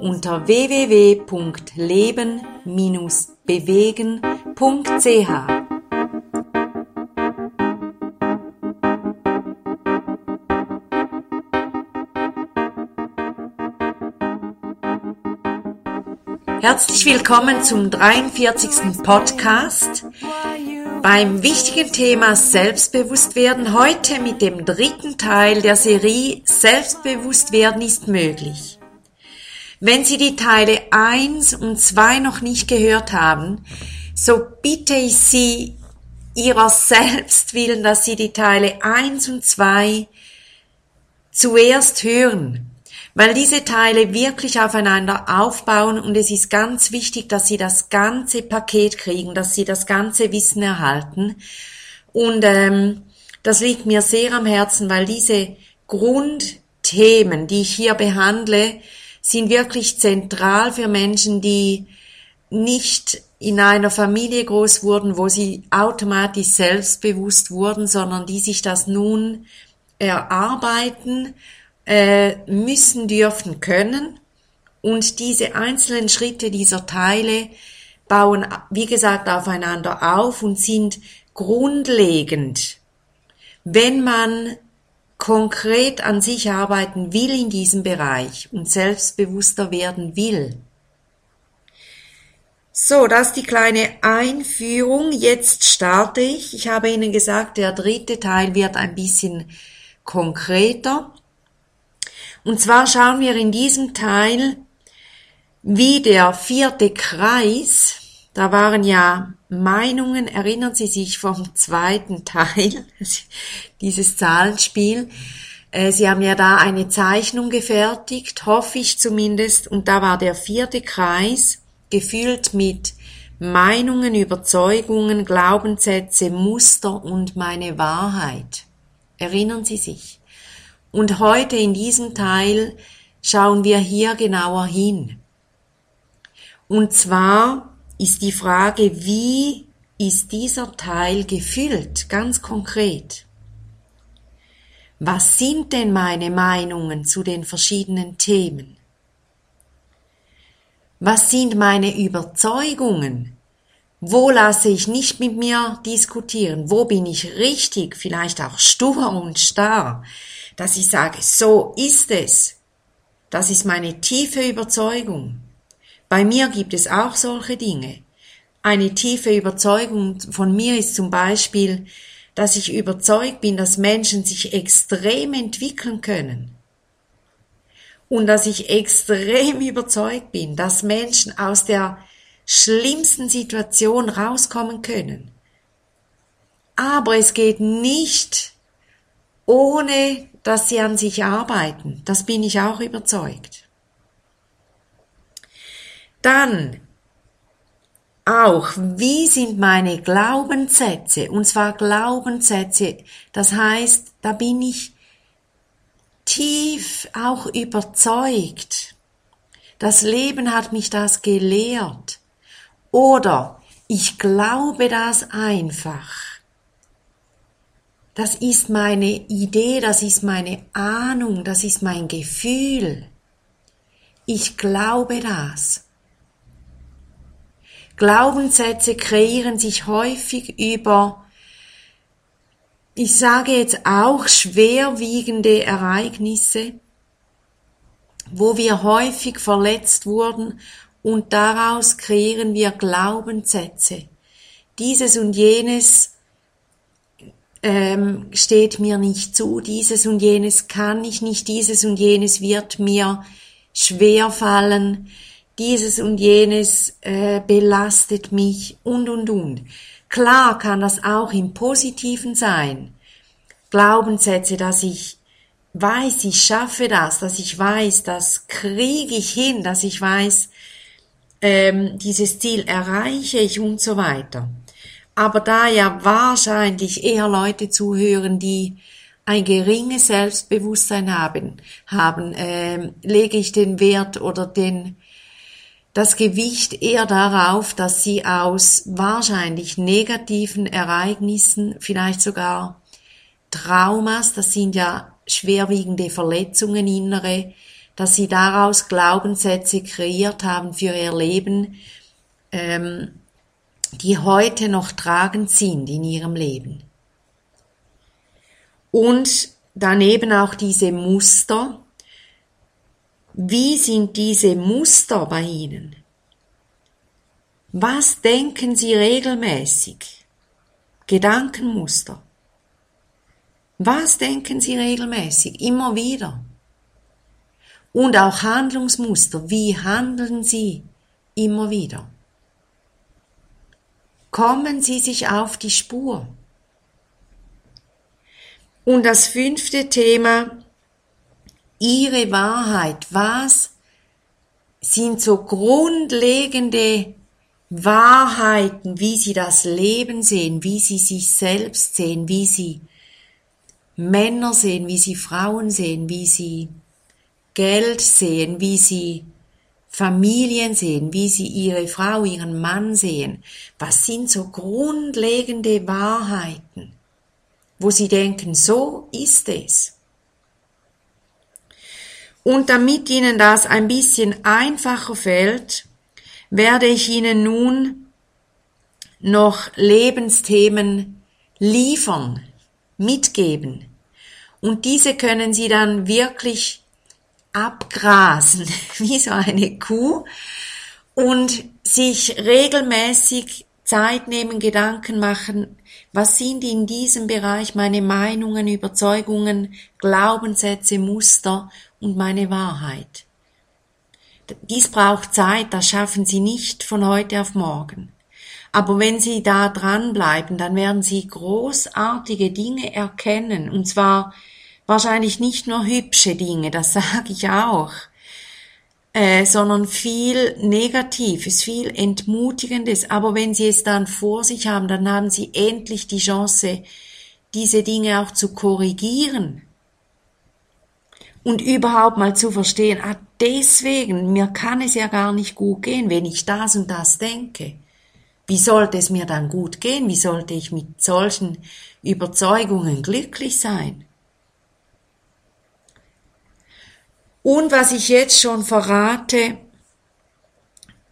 unter www.leben-bewegen.ch. Herzlich willkommen zum 43. Podcast beim wichtigen Thema Selbstbewusstwerden. Heute mit dem dritten Teil der Serie Selbstbewusstwerden ist möglich. Wenn Sie die Teile 1 und 2 noch nicht gehört haben, so bitte ich Sie Ihrer selbst willen, dass Sie die Teile 1 und 2 zuerst hören, weil diese Teile wirklich aufeinander aufbauen und es ist ganz wichtig, dass Sie das ganze Paket kriegen, dass Sie das ganze Wissen erhalten. Und ähm, das liegt mir sehr am Herzen, weil diese Grundthemen, die ich hier behandle, sind wirklich zentral für Menschen, die nicht in einer Familie groß wurden, wo sie automatisch selbstbewusst wurden, sondern die sich das nun erarbeiten äh, müssen, dürfen, können. Und diese einzelnen Schritte dieser Teile bauen, wie gesagt, aufeinander auf und sind grundlegend. Wenn man konkret an sich arbeiten will in diesem Bereich und selbstbewusster werden will. So, das ist die kleine Einführung. Jetzt starte ich. Ich habe Ihnen gesagt, der dritte Teil wird ein bisschen konkreter. Und zwar schauen wir in diesem Teil, wie der vierte Kreis, da waren ja Meinungen, erinnern Sie sich vom zweiten Teil, dieses Zahlenspiel. Äh, Sie haben ja da eine Zeichnung gefertigt, hoffe ich zumindest, und da war der vierte Kreis gefüllt mit Meinungen, Überzeugungen, Glaubenssätze, Muster und meine Wahrheit. Erinnern Sie sich? Und heute in diesem Teil schauen wir hier genauer hin. Und zwar ist die Frage, wie ist dieser Teil gefüllt, ganz konkret? Was sind denn meine Meinungen zu den verschiedenen Themen? Was sind meine Überzeugungen? Wo lasse ich nicht mit mir diskutieren? Wo bin ich richtig, vielleicht auch stur und starr, dass ich sage, so ist es. Das ist meine tiefe Überzeugung. Bei mir gibt es auch solche Dinge. Eine tiefe Überzeugung von mir ist zum Beispiel, dass ich überzeugt bin, dass Menschen sich extrem entwickeln können. Und dass ich extrem überzeugt bin, dass Menschen aus der schlimmsten Situation rauskommen können. Aber es geht nicht ohne, dass sie an sich arbeiten. Das bin ich auch überzeugt. Dann auch, wie sind meine Glaubenssätze? Und zwar Glaubenssätze, das heißt, da bin ich tief auch überzeugt. Das Leben hat mich das gelehrt. Oder ich glaube das einfach. Das ist meine Idee, das ist meine Ahnung, das ist mein Gefühl. Ich glaube das. Glaubenssätze kreieren sich häufig über, ich sage jetzt auch schwerwiegende Ereignisse, wo wir häufig verletzt wurden und daraus kreieren wir Glaubenssätze. Dieses und jenes ähm, steht mir nicht zu, dieses und jenes kann ich nicht, dieses und jenes wird mir schwer fallen, dieses und jenes äh, belastet mich und und und. Klar kann das auch im Positiven sein. Glaubenssätze, dass ich weiß, ich schaffe das, dass ich weiß, das kriege ich hin, dass ich weiß, ähm, dieses Ziel erreiche ich und so weiter. Aber da ja wahrscheinlich eher Leute zuhören, die ein geringes Selbstbewusstsein haben, haben ähm, lege ich den Wert oder den das Gewicht eher darauf, dass sie aus wahrscheinlich negativen Ereignissen, vielleicht sogar Traumas, das sind ja schwerwiegende Verletzungen innere, dass sie daraus Glaubenssätze kreiert haben für ihr Leben, ähm, die heute noch tragend sind in ihrem Leben. Und daneben auch diese Muster. Wie sind diese Muster bei Ihnen? Was denken Sie regelmäßig? Gedankenmuster. Was denken Sie regelmäßig? Immer wieder. Und auch Handlungsmuster. Wie handeln Sie immer wieder? Kommen Sie sich auf die Spur. Und das fünfte Thema, Ihre Wahrheit. Was sind so grundlegende Wahrheiten, wie Sie das Leben sehen, wie Sie sich selbst sehen, wie Sie Männer sehen, wie Sie Frauen sehen, wie Sie Geld sehen, wie Sie Familien sehen, wie Sie Ihre Frau, Ihren Mann sehen. Was sind so grundlegende Wahrheiten? wo sie denken, so ist es. Und damit Ihnen das ein bisschen einfacher fällt, werde ich Ihnen nun noch Lebensthemen liefern, mitgeben. Und diese können Sie dann wirklich abgrasen, wie so eine Kuh, und sich regelmäßig Zeit nehmen, Gedanken machen, was sind in diesem Bereich meine Meinungen, Überzeugungen, Glaubenssätze, Muster und meine Wahrheit? Dies braucht Zeit, das schaffen Sie nicht von heute auf morgen. Aber wenn Sie da dranbleiben, dann werden Sie großartige Dinge erkennen, und zwar wahrscheinlich nicht nur hübsche Dinge, das sage ich auch, äh, sondern viel Negatives, viel Entmutigendes. Aber wenn Sie es dann vor sich haben, dann haben Sie endlich die Chance, diese Dinge auch zu korrigieren und überhaupt mal zu verstehen, ah, deswegen, mir kann es ja gar nicht gut gehen, wenn ich das und das denke. Wie sollte es mir dann gut gehen? Wie sollte ich mit solchen Überzeugungen glücklich sein? Und was ich jetzt schon verrate,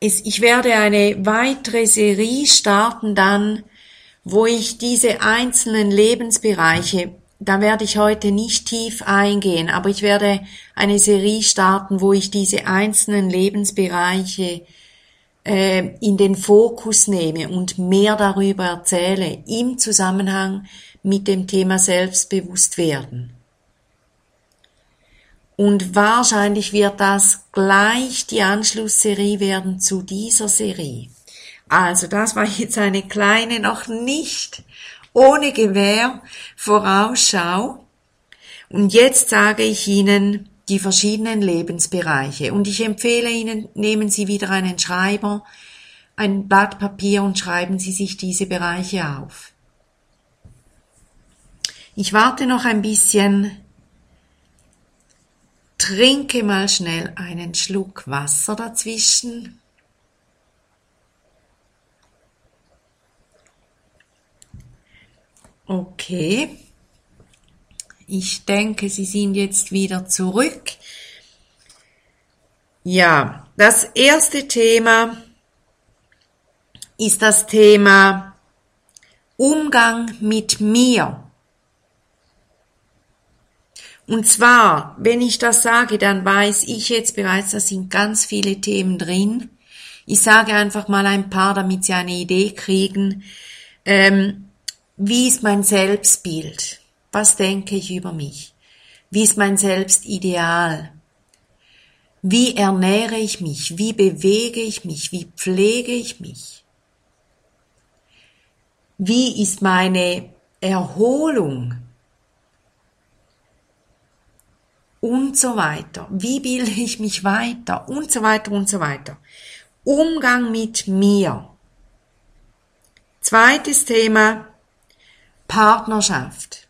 ist, ich werde eine weitere Serie starten dann, wo ich diese einzelnen Lebensbereiche, da werde ich heute nicht tief eingehen, aber ich werde eine Serie starten, wo ich diese einzelnen Lebensbereiche äh, in den Fokus nehme und mehr darüber erzähle im Zusammenhang mit dem Thema Selbstbewusstwerden. Und wahrscheinlich wird das gleich die Anschlussserie werden zu dieser Serie. Also das war jetzt eine kleine, noch nicht ohne Gewehr Vorausschau. Und jetzt sage ich Ihnen die verschiedenen Lebensbereiche. Und ich empfehle Ihnen, nehmen Sie wieder einen Schreiber, ein Blatt Papier und schreiben Sie sich diese Bereiche auf. Ich warte noch ein bisschen Trinke mal schnell einen Schluck Wasser dazwischen. Okay. Ich denke, Sie sind jetzt wieder zurück. Ja, das erste Thema ist das Thema Umgang mit mir. Und zwar, wenn ich das sage, dann weiß ich jetzt bereits, da sind ganz viele Themen drin. Ich sage einfach mal ein paar, damit Sie eine Idee kriegen. Ähm, wie ist mein Selbstbild? Was denke ich über mich? Wie ist mein Selbstideal? Wie ernähre ich mich? Wie bewege ich mich? Wie pflege ich mich? Wie ist meine Erholung? und so weiter. Wie bilde ich mich weiter und so weiter und so weiter. Umgang mit mir. Zweites Thema, Partnerschaft.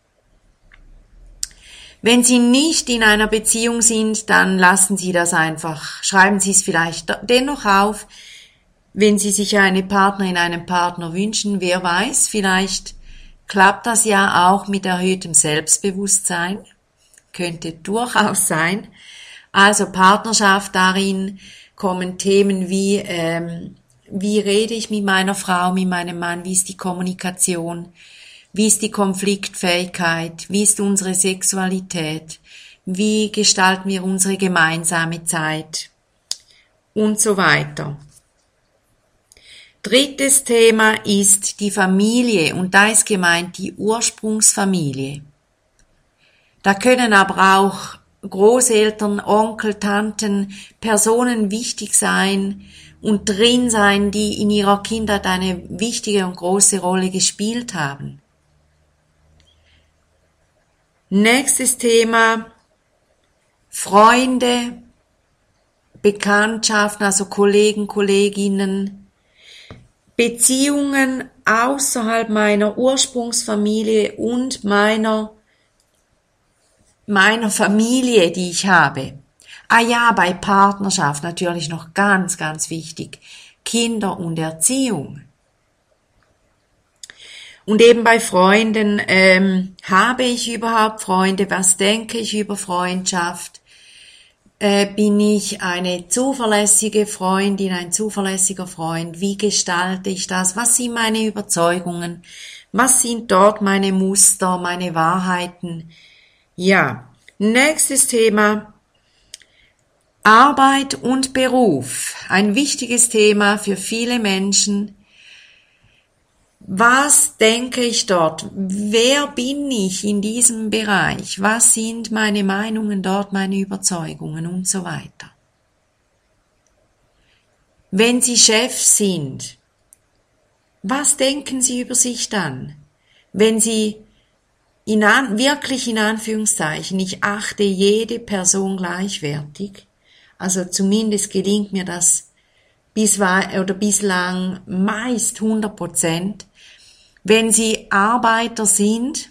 Wenn Sie nicht in einer Beziehung sind, dann lassen Sie das einfach. Schreiben Sie es vielleicht dennoch auf. Wenn Sie sich eine Partnerin, einen Partner wünschen, wer weiß, vielleicht klappt das ja auch mit erhöhtem Selbstbewusstsein. Könnte durchaus sein. Also Partnerschaft darin kommen Themen wie, ähm, wie rede ich mit meiner Frau, mit meinem Mann, wie ist die Kommunikation, wie ist die Konfliktfähigkeit, wie ist unsere Sexualität, wie gestalten wir unsere gemeinsame Zeit und so weiter. Drittes Thema ist die Familie und da ist gemeint die Ursprungsfamilie. Da können aber auch Großeltern, Onkel, Tanten, Personen wichtig sein und drin sein, die in ihrer Kindheit eine wichtige und große Rolle gespielt haben. Nächstes Thema Freunde, Bekanntschaften, also Kollegen, Kolleginnen, Beziehungen außerhalb meiner Ursprungsfamilie und meiner meiner Familie, die ich habe. Ah ja, bei Partnerschaft natürlich noch ganz, ganz wichtig. Kinder und Erziehung. Und eben bei Freunden, ähm, habe ich überhaupt Freunde? Was denke ich über Freundschaft? Äh, bin ich eine zuverlässige Freundin, ein zuverlässiger Freund? Wie gestalte ich das? Was sind meine Überzeugungen? Was sind dort meine Muster, meine Wahrheiten? Ja, nächstes Thema. Arbeit und Beruf. Ein wichtiges Thema für viele Menschen. Was denke ich dort? Wer bin ich in diesem Bereich? Was sind meine Meinungen dort, meine Überzeugungen und so weiter? Wenn Sie Chef sind, was denken Sie über sich dann? Wenn Sie in an, wirklich in Anführungszeichen, ich achte jede Person gleichwertig, also zumindest gelingt mir das bis, oder bislang meist 100 Prozent, wenn Sie Arbeiter sind,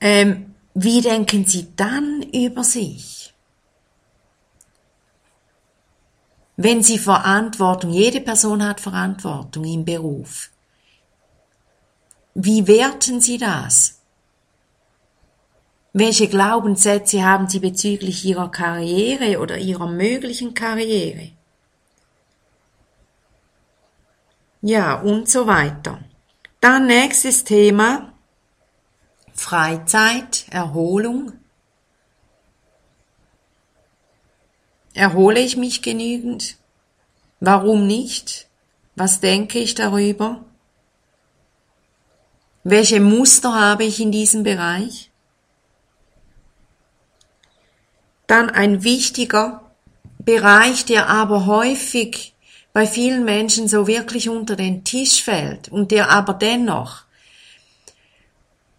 ähm, wie denken Sie dann über sich? Wenn Sie Verantwortung, jede Person hat Verantwortung im Beruf. Wie werten Sie das? Welche Glaubenssätze haben Sie bezüglich Ihrer Karriere oder Ihrer möglichen Karriere? Ja, und so weiter. Dann nächstes Thema. Freizeit, Erholung. Erhole ich mich genügend? Warum nicht? Was denke ich darüber? Welche Muster habe ich in diesem Bereich? Dann ein wichtiger Bereich, der aber häufig bei vielen Menschen so wirklich unter den Tisch fällt und der aber dennoch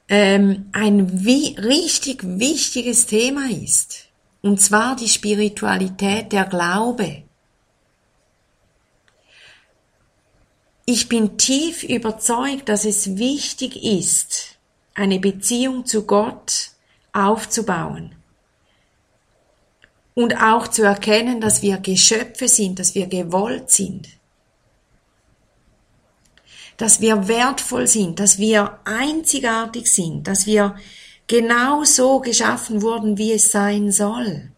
ähm, ein wie, richtig wichtiges Thema ist. Und zwar die Spiritualität, der Glaube. Ich bin tief überzeugt, dass es wichtig ist, eine Beziehung zu Gott aufzubauen und auch zu erkennen, dass wir Geschöpfe sind, dass wir gewollt sind, dass wir wertvoll sind, dass wir einzigartig sind, dass wir genau so geschaffen wurden, wie es sein soll.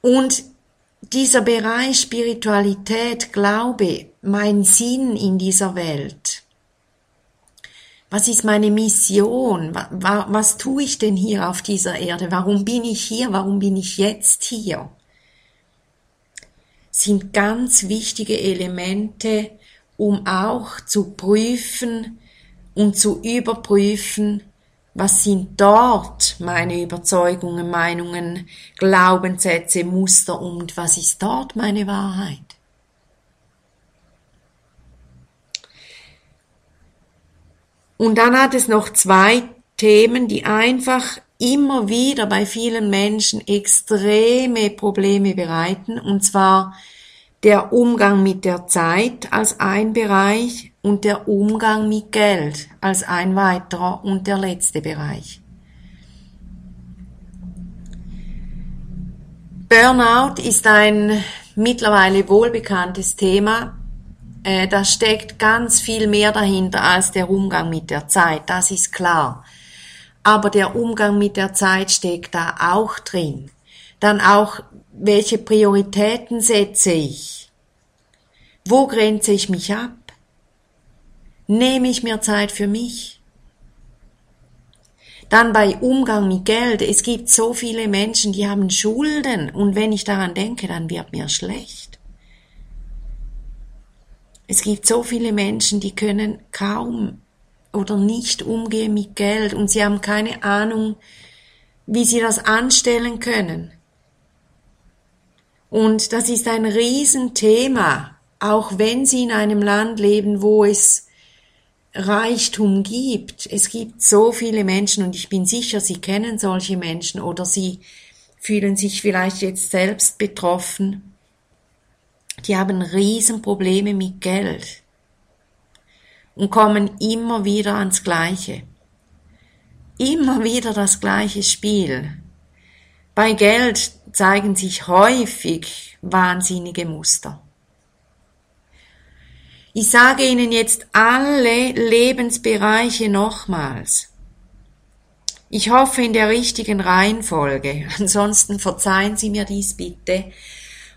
Und dieser Bereich Spiritualität, Glaube, mein Sinn in dieser Welt, was ist meine Mission? Was, was tue ich denn hier auf dieser Erde? Warum bin ich hier? Warum bin ich jetzt hier? Sind ganz wichtige Elemente, um auch zu prüfen und zu überprüfen, was sind dort meine Überzeugungen, Meinungen, Glaubenssätze, Muster und was ist dort meine Wahrheit? Und dann hat es noch zwei Themen, die einfach immer wieder bei vielen Menschen extreme Probleme bereiten, und zwar der Umgang mit der Zeit als ein Bereich und der Umgang mit Geld als ein weiterer und der letzte Bereich. Burnout ist ein mittlerweile wohlbekanntes Thema. Äh, da steckt ganz viel mehr dahinter als der Umgang mit der Zeit, das ist klar. Aber der Umgang mit der Zeit steckt da auch drin. Dann auch, welche Prioritäten setze ich? Wo grenze ich mich ab? Nehme ich mir Zeit für mich? Dann bei Umgang mit Geld. Es gibt so viele Menschen, die haben Schulden und wenn ich daran denke, dann wird mir schlecht. Es gibt so viele Menschen, die können kaum oder nicht umgehen mit Geld und sie haben keine Ahnung, wie sie das anstellen können. Und das ist ein Riesenthema, auch wenn sie in einem Land leben, wo es Reichtum gibt. Es gibt so viele Menschen und ich bin sicher, Sie kennen solche Menschen oder Sie fühlen sich vielleicht jetzt selbst betroffen. Die haben Riesenprobleme mit Geld und kommen immer wieder ans Gleiche. Immer wieder das gleiche Spiel. Bei Geld zeigen sich häufig wahnsinnige Muster. Ich sage Ihnen jetzt alle Lebensbereiche nochmals. Ich hoffe in der richtigen Reihenfolge, ansonsten verzeihen Sie mir dies bitte.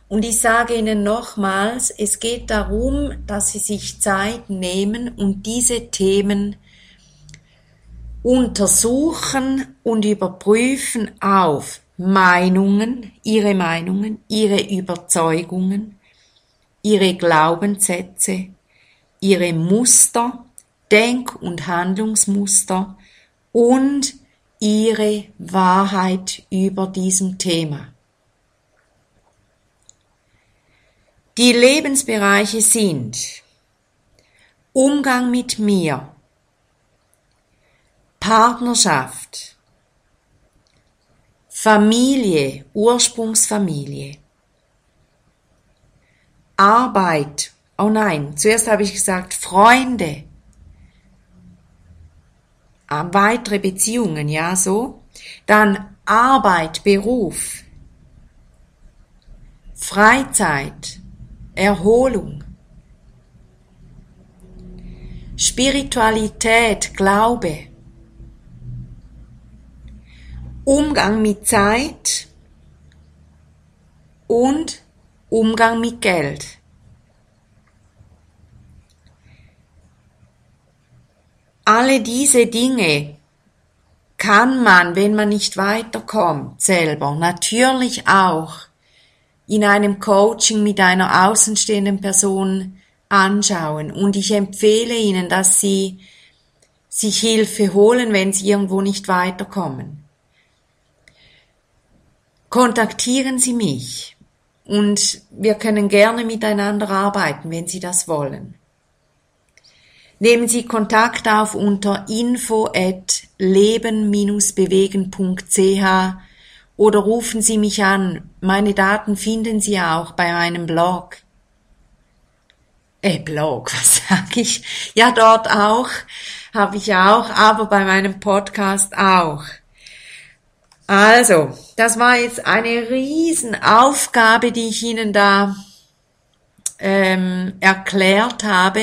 Und ich sage Ihnen nochmals, es geht darum, dass Sie sich Zeit nehmen und diese Themen untersuchen und überprüfen auf Meinungen, Ihre Meinungen, Ihre Überzeugungen, Ihre Glaubenssätze, ihre Muster, Denk- und Handlungsmuster und ihre Wahrheit über diesem Thema. Die Lebensbereiche sind Umgang mit mir, Partnerschaft, Familie, Ursprungsfamilie, Arbeit Oh nein, zuerst habe ich gesagt Freunde. Ah, weitere Beziehungen, ja, so. Dann Arbeit, Beruf. Freizeit, Erholung. Spiritualität, Glaube. Umgang mit Zeit und Umgang mit Geld. alle diese Dinge kann man, wenn man nicht weiterkommt, selber natürlich auch in einem Coaching mit einer außenstehenden Person anschauen. Und ich empfehle Ihnen, dass Sie sich Hilfe holen, wenn Sie irgendwo nicht weiterkommen. Kontaktieren Sie mich und wir können gerne miteinander arbeiten, wenn Sie das wollen. Nehmen Sie Kontakt auf unter info at leben-bewegen.ch oder rufen Sie mich an. Meine Daten finden Sie auch bei meinem Blog. Äh, Blog, was sag ich? Ja, dort auch, habe ich auch, aber bei meinem Podcast auch. Also, das war jetzt eine Riesenaufgabe, die ich Ihnen da ähm, erklärt habe.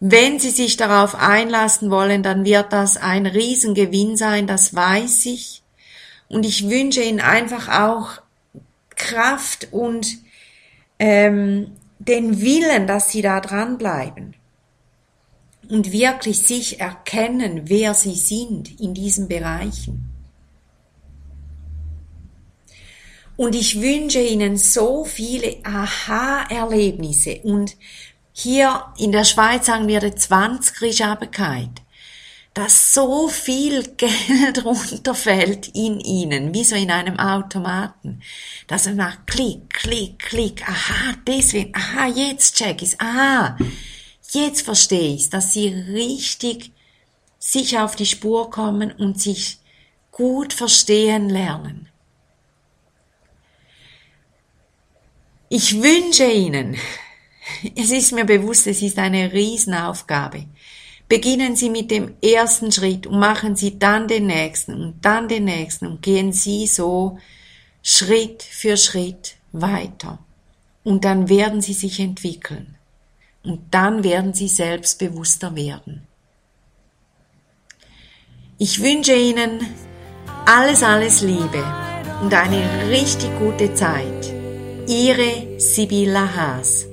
Wenn Sie sich darauf einlassen wollen, dann wird das ein Riesengewinn sein, das weiß ich. Und ich wünsche Ihnen einfach auch Kraft und ähm, den Willen, dass Sie da dranbleiben. Und wirklich sich erkennen, wer Sie sind in diesen Bereichen. Und ich wünsche Ihnen so viele Aha-Erlebnisse. Und hier in der Schweiz sagen wir die 20 Rischabigkeit, dass so viel Geld runterfällt in ihnen, wie so in einem Automaten, dass er macht Klick, Klick, Klick, aha, deswegen, aha, jetzt check ich's, aha, jetzt verstehe ich's, dass sie richtig sich auf die Spur kommen und sich gut verstehen lernen. Ich wünsche Ihnen, es ist mir bewusst, es ist eine Riesenaufgabe. Beginnen Sie mit dem ersten Schritt und machen Sie dann den nächsten und dann den nächsten und gehen Sie so Schritt für Schritt weiter. Und dann werden Sie sich entwickeln. Und dann werden Sie selbstbewusster werden. Ich wünsche Ihnen alles, alles Liebe und eine richtig gute Zeit. Ihre Sibylla Haas.